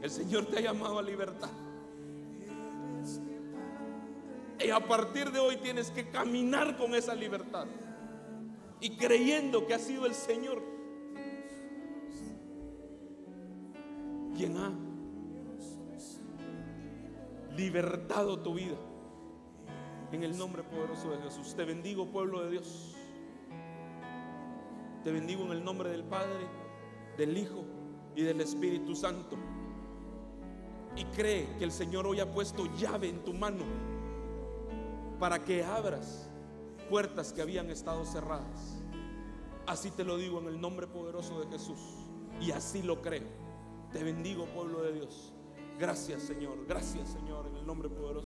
A: El Señor te ha llamado a libertad. Y a partir de hoy tienes que caminar con esa libertad. Y creyendo que ha sido el Señor quien ha libertado tu vida. En el nombre poderoso de Jesús. Te bendigo, pueblo de Dios. Te bendigo en el nombre del Padre, del Hijo y del Espíritu Santo. Y cree que el Señor hoy ha puesto llave en tu mano para que abras puertas que habían estado cerradas. Así te lo digo en el nombre poderoso de Jesús. Y así lo creo. Te bendigo, pueblo de Dios. Gracias, Señor. Gracias, Señor, en el nombre poderoso.